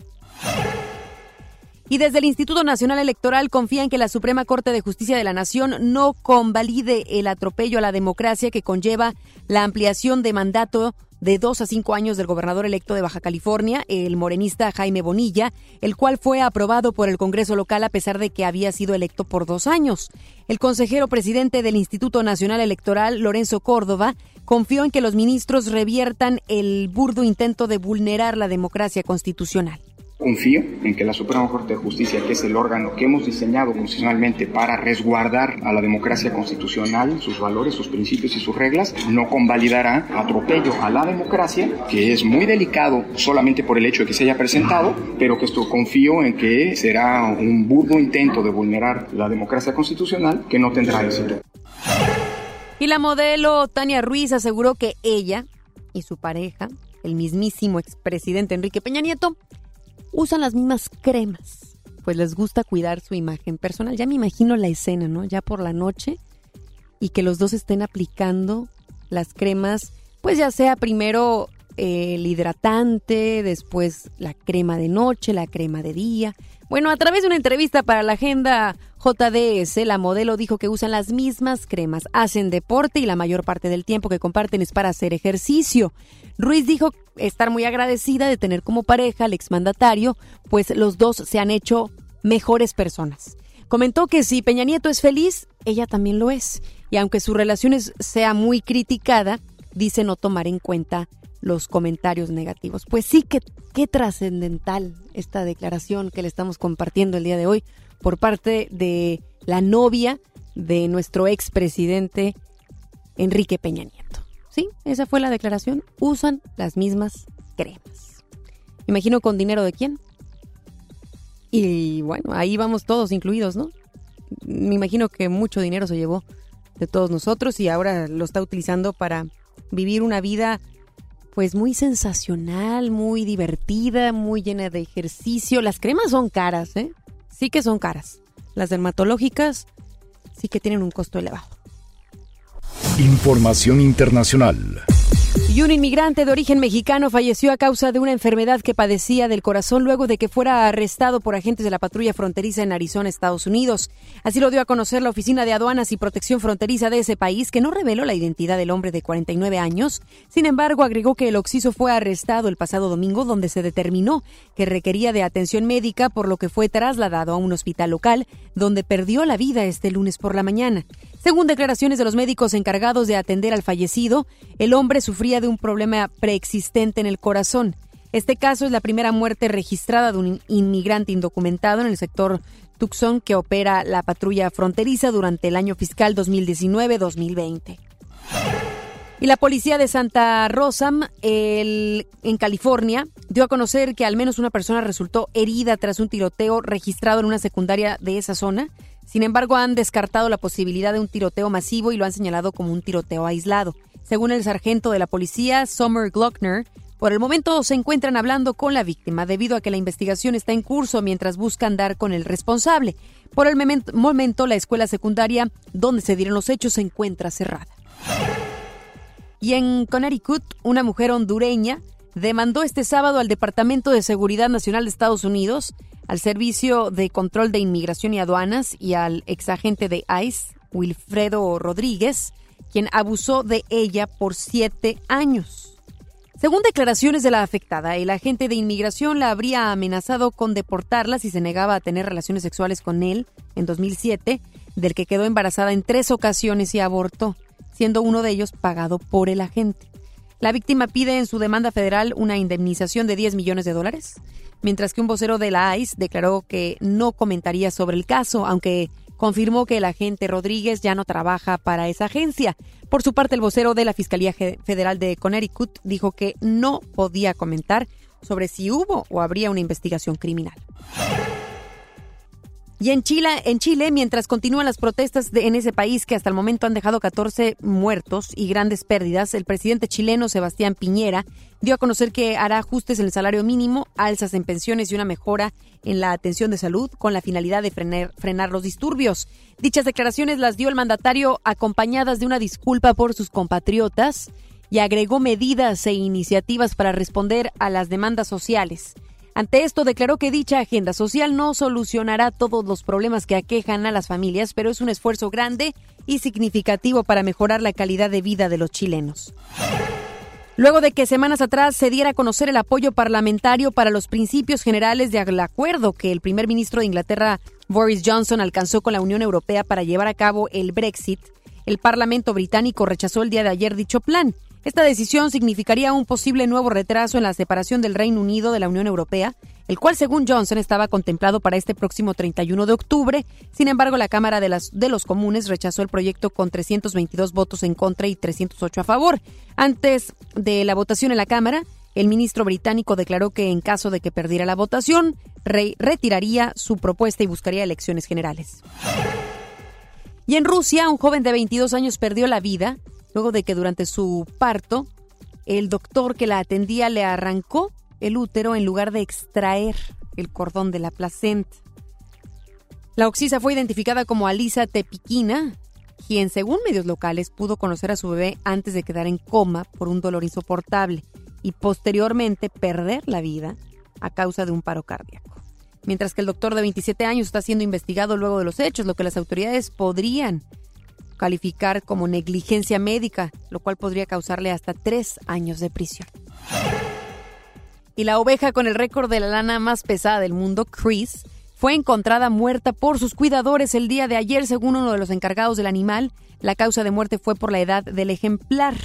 Y desde el Instituto Nacional Electoral confían que la Suprema Corte de Justicia de la Nación no convalide el atropello a la democracia que conlleva la ampliación de mandato de dos a cinco años del gobernador electo de Baja California, el morenista Jaime Bonilla, el cual fue aprobado por el Congreso local a pesar de que había sido electo por dos años. El consejero presidente del Instituto Nacional Electoral, Lorenzo Córdoba, confió en que los ministros reviertan el burdo intento de vulnerar la democracia constitucional. Confío en que la Suprema Corte de Justicia, que es el órgano que hemos diseñado constitucionalmente para resguardar a la democracia constitucional, sus valores, sus principios y sus reglas, no convalidará atropello a la democracia, que es muy delicado solamente por el hecho de que se haya presentado, pero que esto confío en que será un burdo intento de vulnerar la democracia constitucional que no tendrá éxito. Y la modelo Tania Ruiz aseguró que ella y su pareja el mismísimo expresidente Enrique Peña Nieto, usan las mismas cremas. Pues les gusta cuidar su imagen personal. Ya me imagino la escena, ¿no? Ya por la noche y que los dos estén aplicando las cremas, pues ya sea primero el hidratante, después la crema de noche, la crema de día. Bueno, a través de una entrevista para la agenda JDS, la modelo dijo que usan las mismas cremas, hacen deporte y la mayor parte del tiempo que comparten es para hacer ejercicio. Ruiz dijo estar muy agradecida de tener como pareja al exmandatario, pues los dos se han hecho mejores personas. Comentó que si Peña Nieto es feliz, ella también lo es. Y aunque su relación sea muy criticada, dice no tomar en cuenta los comentarios negativos. Pues sí que qué trascendental esta declaración que le estamos compartiendo el día de hoy por parte de la novia de nuestro expresidente Enrique Peña Nieto. Sí, esa fue la declaración. Usan las mismas cremas. Imagino con dinero de quién. Y bueno, ahí vamos todos incluidos, ¿no? Me imagino que mucho dinero se llevó de todos nosotros y ahora lo está utilizando para vivir una vida pues muy sensacional, muy divertida, muy llena de ejercicio. Las cremas son caras, ¿eh? Sí que son caras. Las dermatológicas sí que tienen un costo elevado. Información internacional. Y un inmigrante de origen mexicano falleció a causa de una enfermedad que padecía del corazón luego de que fuera arrestado por agentes de la patrulla fronteriza en Arizona, Estados Unidos. Así lo dio a conocer la Oficina de Aduanas y Protección Fronteriza de ese país, que no reveló la identidad del hombre de 49 años. Sin embargo, agregó que el occiso fue arrestado el pasado domingo, donde se determinó que requería de atención médica, por lo que fue trasladado a un hospital local, donde perdió la vida este lunes por la mañana. Según declaraciones de los médicos encargados de atender al fallecido, el hombre sufría de un problema preexistente en el corazón. Este caso es la primera muerte registrada de un inmigrante indocumentado en el sector Tucson que opera la patrulla fronteriza durante el año fiscal 2019-2020. Y la policía de Santa Rosa, en California, dio a conocer que al menos una persona resultó herida tras un tiroteo registrado en una secundaria de esa zona. Sin embargo, han descartado la posibilidad de un tiroteo masivo y lo han señalado como un tiroteo aislado. Según el sargento de la policía, Summer Glockner, por el momento se encuentran hablando con la víctima debido a que la investigación está en curso mientras buscan dar con el responsable. Por el momento, la escuela secundaria donde se dieron los hechos se encuentra cerrada. Y en Connecticut, una mujer hondureña demandó este sábado al Departamento de Seguridad Nacional de Estados Unidos al Servicio de Control de Inmigración y Aduanas y al exagente de ICE, Wilfredo Rodríguez, quien abusó de ella por siete años. Según declaraciones de la afectada, el agente de inmigración la habría amenazado con deportarla si se negaba a tener relaciones sexuales con él en 2007, del que quedó embarazada en tres ocasiones y abortó, siendo uno de ellos pagado por el agente. La víctima pide en su demanda federal una indemnización de 10 millones de dólares, mientras que un vocero de la ICE declaró que no comentaría sobre el caso, aunque confirmó que el agente Rodríguez ya no trabaja para esa agencia. Por su parte, el vocero de la Fiscalía Federal de Connecticut dijo que no podía comentar sobre si hubo o habría una investigación criminal. Y en Chile, en Chile, mientras continúan las protestas en ese país que hasta el momento han dejado 14 muertos y grandes pérdidas, el presidente chileno Sebastián Piñera dio a conocer que hará ajustes en el salario mínimo, alzas en pensiones y una mejora en la atención de salud con la finalidad de frenar, frenar los disturbios. Dichas declaraciones las dio el mandatario acompañadas de una disculpa por sus compatriotas y agregó medidas e iniciativas para responder a las demandas sociales. Ante esto, declaró que dicha agenda social no solucionará todos los problemas que aquejan a las familias, pero es un esfuerzo grande y significativo para mejorar la calidad de vida de los chilenos. Luego de que semanas atrás se diera a conocer el apoyo parlamentario para los principios generales del acuerdo que el primer ministro de Inglaterra, Boris Johnson, alcanzó con la Unión Europea para llevar a cabo el Brexit, el Parlamento británico rechazó el día de ayer dicho plan. Esta decisión significaría un posible nuevo retraso en la separación del Reino Unido de la Unión Europea, el cual, según Johnson, estaba contemplado para este próximo 31 de octubre. Sin embargo, la Cámara de, las, de los Comunes rechazó el proyecto con 322 votos en contra y 308 a favor. Antes de la votación en la Cámara, el ministro británico declaró que en caso de que perdiera la votación, retiraría su propuesta y buscaría elecciones generales. Y en Rusia, un joven de 22 años perdió la vida luego de que durante su parto el doctor que la atendía le arrancó el útero en lugar de extraer el cordón de la placenta. La oxisa fue identificada como Alisa Tepiquina, quien según medios locales pudo conocer a su bebé antes de quedar en coma por un dolor insoportable y posteriormente perder la vida a causa de un paro cardíaco. Mientras que el doctor de 27 años está siendo investigado luego de los hechos, lo que las autoridades podrían calificar como negligencia médica, lo cual podría causarle hasta tres años de prisión. Y la oveja con el récord de la lana más pesada del mundo, Chris, fue encontrada muerta por sus cuidadores el día de ayer, según uno de los encargados del animal. La causa de muerte fue por la edad del ejemplar.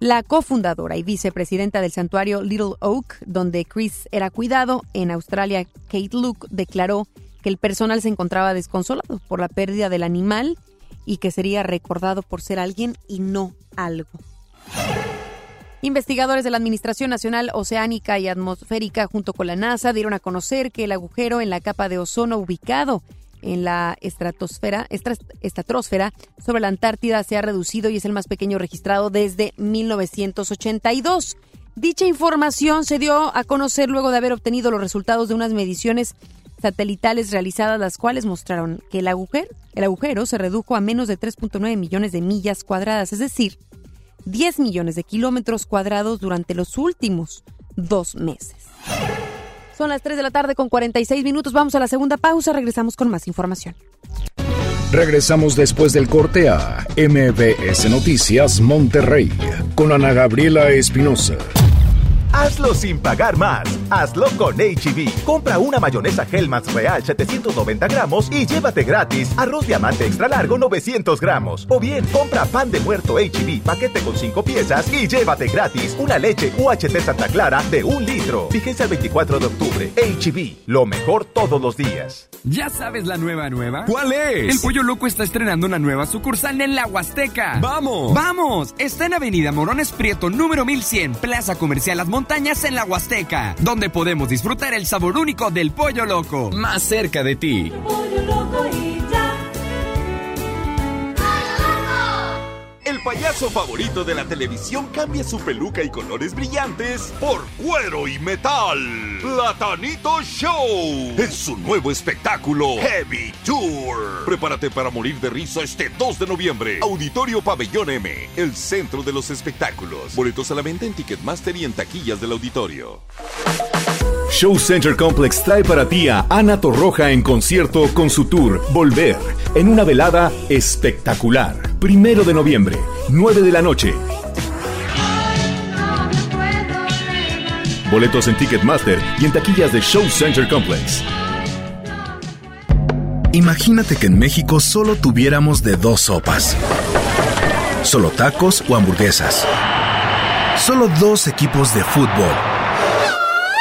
La cofundadora y vicepresidenta del santuario Little Oak, donde Chris era cuidado en Australia, Kate Luke, declaró que el personal se encontraba desconsolado por la pérdida del animal y que sería recordado por ser alguien y no algo. Investigadores de la Administración Nacional Oceánica y Atmosférica junto con la NASA dieron a conocer que el agujero en la capa de ozono ubicado en la estratosfera, estratosfera sobre la Antártida se ha reducido y es el más pequeño registrado desde 1982. Dicha información se dio a conocer luego de haber obtenido los resultados de unas mediciones satelitales realizadas, las cuales mostraron que el agujero, el agujero se redujo a menos de 3.9 millones de millas cuadradas, es decir, 10 millones de kilómetros cuadrados durante los últimos dos meses. Son las 3 de la tarde con 46 minutos. Vamos a la segunda pausa. Regresamos con más información. Regresamos después del corte a MBS Noticias Monterrey con Ana Gabriela Espinosa. Hazlo sin pagar más. Hazlo con HB. E Compra una mayonesa Hellmann's Real 790 gramos y llévate gratis arroz diamante extra largo 900 gramos. O bien, compra pan de muerto HB e paquete con 5 piezas y llévate gratis una leche UHT Santa Clara de un litro. Fíjense el 24 de octubre. HB, e lo mejor todos los días. ¿Ya sabes la nueva nueva? ¿Cuál es? El Pollo Loco está estrenando una nueva sucursal en la Huasteca. ¡Vamos! ¡Vamos! Está en Avenida Morones Prieto, número 1100, Plaza Comercial Las Montañas en la Huasteca, donde podemos disfrutar el sabor único del pollo loco. Más cerca de ti. Payaso favorito de la televisión cambia su peluca y colores brillantes por cuero y metal. Platanito Show es su nuevo espectáculo Heavy Tour. Prepárate para morir de risa este 2 de noviembre. Auditorio Pabellón M, el centro de los espectáculos. Boletos a la venta en Ticketmaster y en taquillas del auditorio. Show Center Complex trae para ti a Ana Torroja en concierto con su tour Volver, en una velada espectacular. Primero de noviembre, 9 de la noche. Boletos en Ticketmaster y en taquillas de Show Center Complex. Imagínate que en México solo tuviéramos de dos sopas. Solo tacos o hamburguesas. Solo dos equipos de fútbol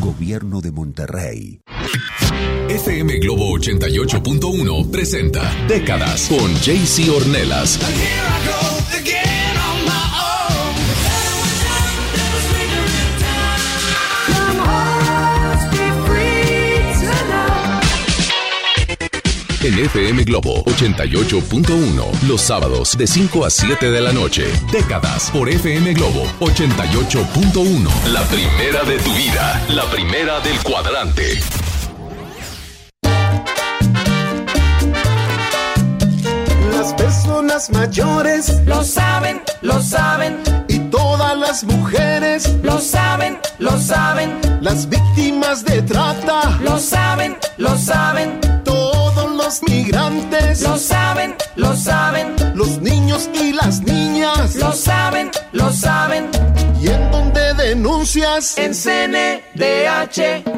Gobierno de Monterrey. FM Globo 88.1 presenta Décadas con JC Ornelas. En FM Globo 88.1 los sábados de 5 a 7 de la noche. Décadas por FM Globo 88.1. La primera de tu vida, la primera del cuadrante. Las personas mayores lo saben, lo saben. Y todas las mujeres lo saben, lo saben. Las víctimas de trata lo saben, lo saben los migrantes lo saben, lo saben. Los niños y las niñas. Lo saben, lo saben. ¿Y en dónde denuncias? En CNDH.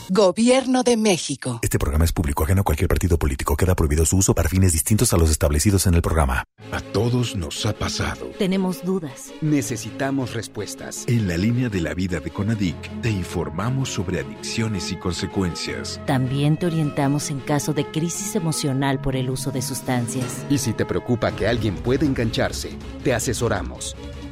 Gobierno de México. Este programa es público ajeno a cualquier partido político. Queda prohibido su uso para fines distintos a los establecidos en el programa. A todos nos ha pasado. Tenemos dudas. Necesitamos respuestas. En la línea de la vida de Conadic, te informamos sobre adicciones y consecuencias. También te orientamos en caso de crisis emocional por el uso de sustancias. Y si te preocupa que alguien pueda engancharse, te asesoramos.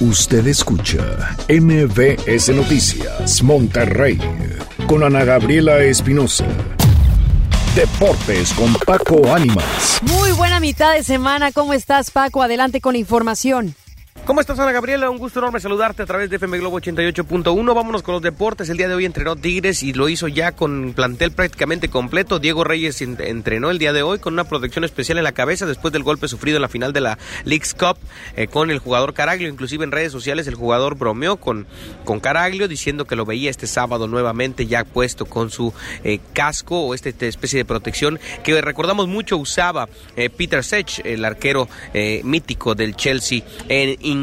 Usted escucha MBS Noticias Monterrey con Ana Gabriela Espinosa. Deportes con Paco Ánimas. Muy buena mitad de semana. ¿Cómo estás, Paco? Adelante con la información. ¿Cómo estás, Ana Gabriela? Un gusto enorme saludarte a través de FM Globo 88.1. Vámonos con los deportes. El día de hoy entrenó Tigres y lo hizo ya con plantel prácticamente completo. Diego Reyes entrenó el día de hoy con una protección especial en la cabeza después del golpe sufrido en la final de la League's Cup eh, con el jugador Caraglio. Inclusive en redes sociales el jugador bromeó con, con Caraglio diciendo que lo veía este sábado nuevamente ya puesto con su eh, casco o esta este especie de protección que recordamos mucho usaba eh, Peter Sech, el arquero mítico del Chelsea en Inglaterra.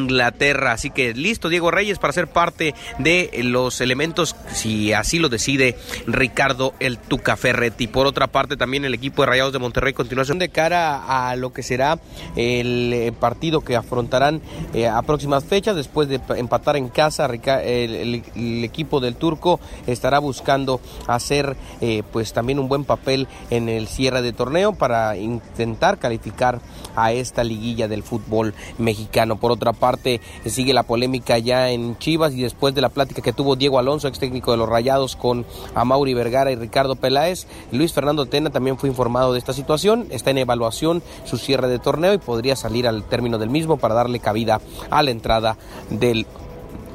Así que listo, Diego Reyes, para ser parte de los elementos, si así lo decide Ricardo el Tuca Ferretti. Por otra parte, también el equipo de Rayados de Monterrey continuación de cara a lo que será el eh, partido que afrontarán eh, a próximas fechas. Después de empatar en casa, el, el, equipo del Turco estará buscando hacer eh, pues también un buen papel en el cierre de torneo para intentar calificar a esta liguilla del fútbol mexicano. Por otra parte, sigue la polémica ya en Chivas y después de la plática que tuvo Diego Alonso, ex técnico de los Rayados, con Amauri Vergara y Ricardo Peláez, Luis Fernando Tena también fue informado de esta situación. Está en evaluación su cierre de torneo y podría salir al término del mismo para darle cabida a la entrada del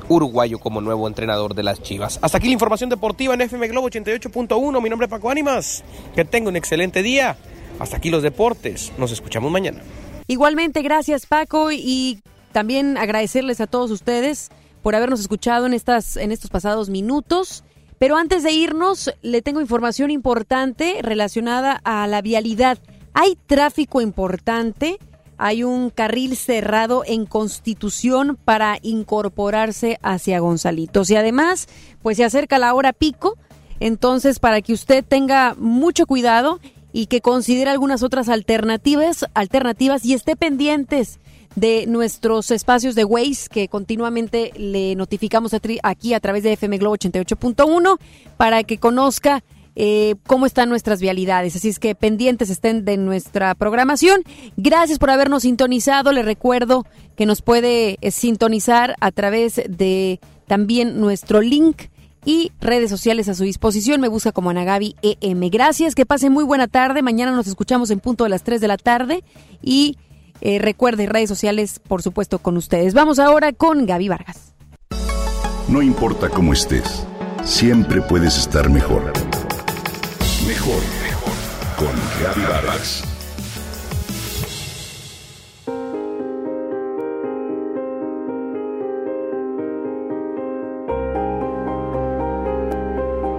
uruguayo como nuevo entrenador de las Chivas. Hasta aquí la información deportiva en FM Globo 88.1. Mi nombre es Paco Ánimas. Que tenga un excelente día. Hasta aquí los deportes. Nos escuchamos mañana. Igualmente, gracias Paco y también agradecerles a todos ustedes por habernos escuchado en, estas, en estos pasados minutos. Pero antes de irnos, le tengo información importante relacionada a la vialidad. Hay tráfico importante, hay un carril cerrado en Constitución para incorporarse hacia Gonzalitos. Y además, pues se acerca la hora pico, entonces para que usted tenga mucho cuidado y que considere algunas otras alternativas, alternativas y esté pendientes de nuestros espacios de Waze que continuamente le notificamos aquí a través de FM Globo 88.1 para que conozca eh, cómo están nuestras vialidades. Así es que pendientes estén de nuestra programación. Gracias por habernos sintonizado. Le recuerdo que nos puede eh, sintonizar a través de también nuestro link y redes sociales a su disposición. Me busca como Anagabi EM. Gracias, que pase muy buena tarde. Mañana nos escuchamos en punto de las 3 de la tarde y eh, recuerde redes sociales, por supuesto, con ustedes. Vamos ahora con Gaby Vargas. No importa cómo estés, siempre puedes estar mejor. Mejor, mejor. Con Gaby Vargas.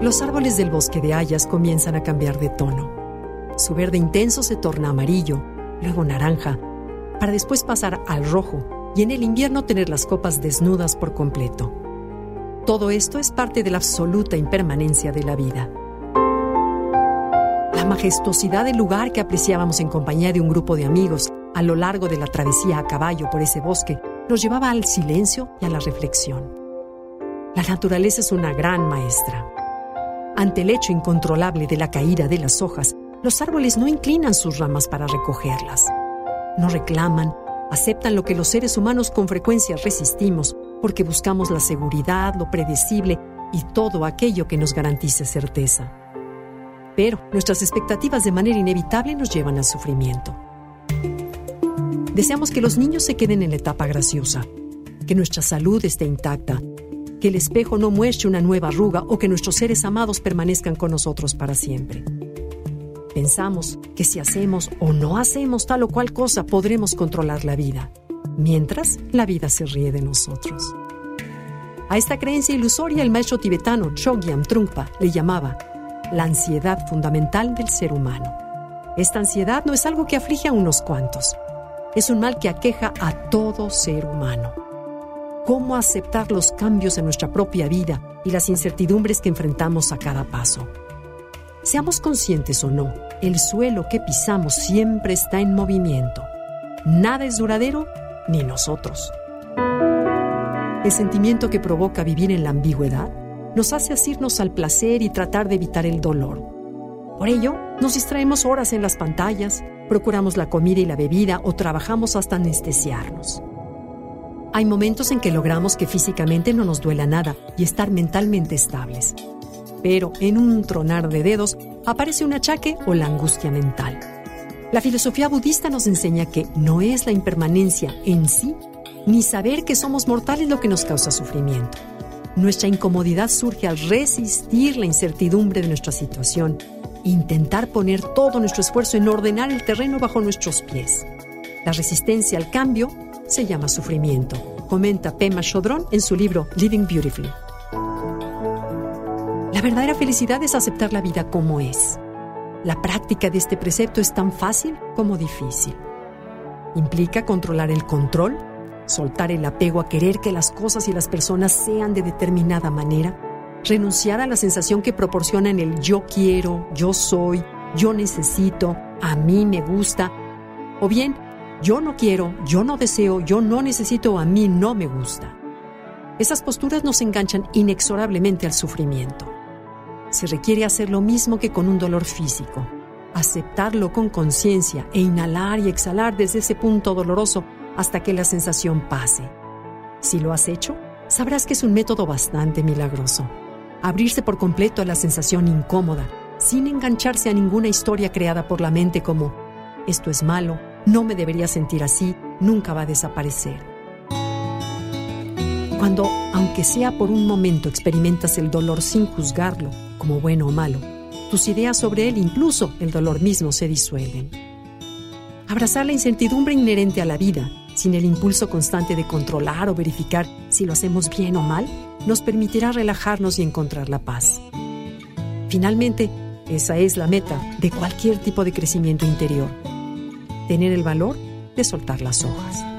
Los árboles del bosque de hayas comienzan a cambiar de tono. Su verde intenso se torna amarillo, luego naranja, para después pasar al rojo y en el invierno tener las copas desnudas por completo. Todo esto es parte de la absoluta impermanencia de la vida. La majestuosidad del lugar que apreciábamos en compañía de un grupo de amigos a lo largo de la travesía a caballo por ese bosque nos llevaba al silencio y a la reflexión. La naturaleza es una gran maestra. Ante el hecho incontrolable de la caída de las hojas, los árboles no inclinan sus ramas para recogerlas. No reclaman, aceptan lo que los seres humanos con frecuencia resistimos porque buscamos la seguridad, lo predecible y todo aquello que nos garantice certeza. Pero nuestras expectativas de manera inevitable nos llevan al sufrimiento. Deseamos que los niños se queden en la etapa graciosa, que nuestra salud esté intacta, que el espejo no muestre una nueva arruga o que nuestros seres amados permanezcan con nosotros para siempre. Pensamos que si hacemos o no hacemos tal o cual cosa podremos controlar la vida, mientras la vida se ríe de nosotros. A esta creencia ilusoria el maestro tibetano Chogyam Trungpa le llamaba la ansiedad fundamental del ser humano. Esta ansiedad no es algo que aflige a unos cuantos, es un mal que aqueja a todo ser humano. ¿Cómo aceptar los cambios en nuestra propia vida y las incertidumbres que enfrentamos a cada paso? Seamos conscientes o no, el suelo que pisamos siempre está en movimiento. Nada es duradero, ni nosotros. El sentimiento que provoca vivir en la ambigüedad nos hace asirnos al placer y tratar de evitar el dolor. Por ello, nos distraemos horas en las pantallas, procuramos la comida y la bebida o trabajamos hasta anestesiarnos. Hay momentos en que logramos que físicamente no nos duela nada y estar mentalmente estables. Pero en un tronar de dedos aparece un achaque o la angustia mental. La filosofía budista nos enseña que no es la impermanencia en sí, ni saber que somos mortales lo que nos causa sufrimiento. Nuestra incomodidad surge al resistir la incertidumbre de nuestra situación intentar poner todo nuestro esfuerzo en ordenar el terreno bajo nuestros pies. La resistencia al cambio se llama sufrimiento, comenta Pema Chodron en su libro Living Beautifully. La verdadera felicidad es aceptar la vida como es. La práctica de este precepto es tan fácil como difícil. Implica controlar el control, soltar el apego a querer que las cosas y las personas sean de determinada manera renunciar a la sensación que proporcionan el yo quiero, yo soy, yo necesito, a mí me gusta, o bien yo no quiero, yo no deseo, yo no necesito, a mí no me gusta. Esas posturas nos enganchan inexorablemente al sufrimiento. Se requiere hacer lo mismo que con un dolor físico, aceptarlo con conciencia e inhalar y exhalar desde ese punto doloroso hasta que la sensación pase. Si lo has hecho, sabrás que es un método bastante milagroso abrirse por completo a la sensación incómoda, sin engancharse a ninguna historia creada por la mente como, esto es malo, no me debería sentir así, nunca va a desaparecer. Cuando, aunque sea por un momento, experimentas el dolor sin juzgarlo como bueno o malo, tus ideas sobre él, incluso el dolor mismo, se disuelven. Abrazar la incertidumbre inherente a la vida, sin el impulso constante de controlar o verificar si lo hacemos bien o mal, nos permitirá relajarnos y encontrar la paz. Finalmente, esa es la meta de cualquier tipo de crecimiento interior. Tener el valor de soltar las hojas.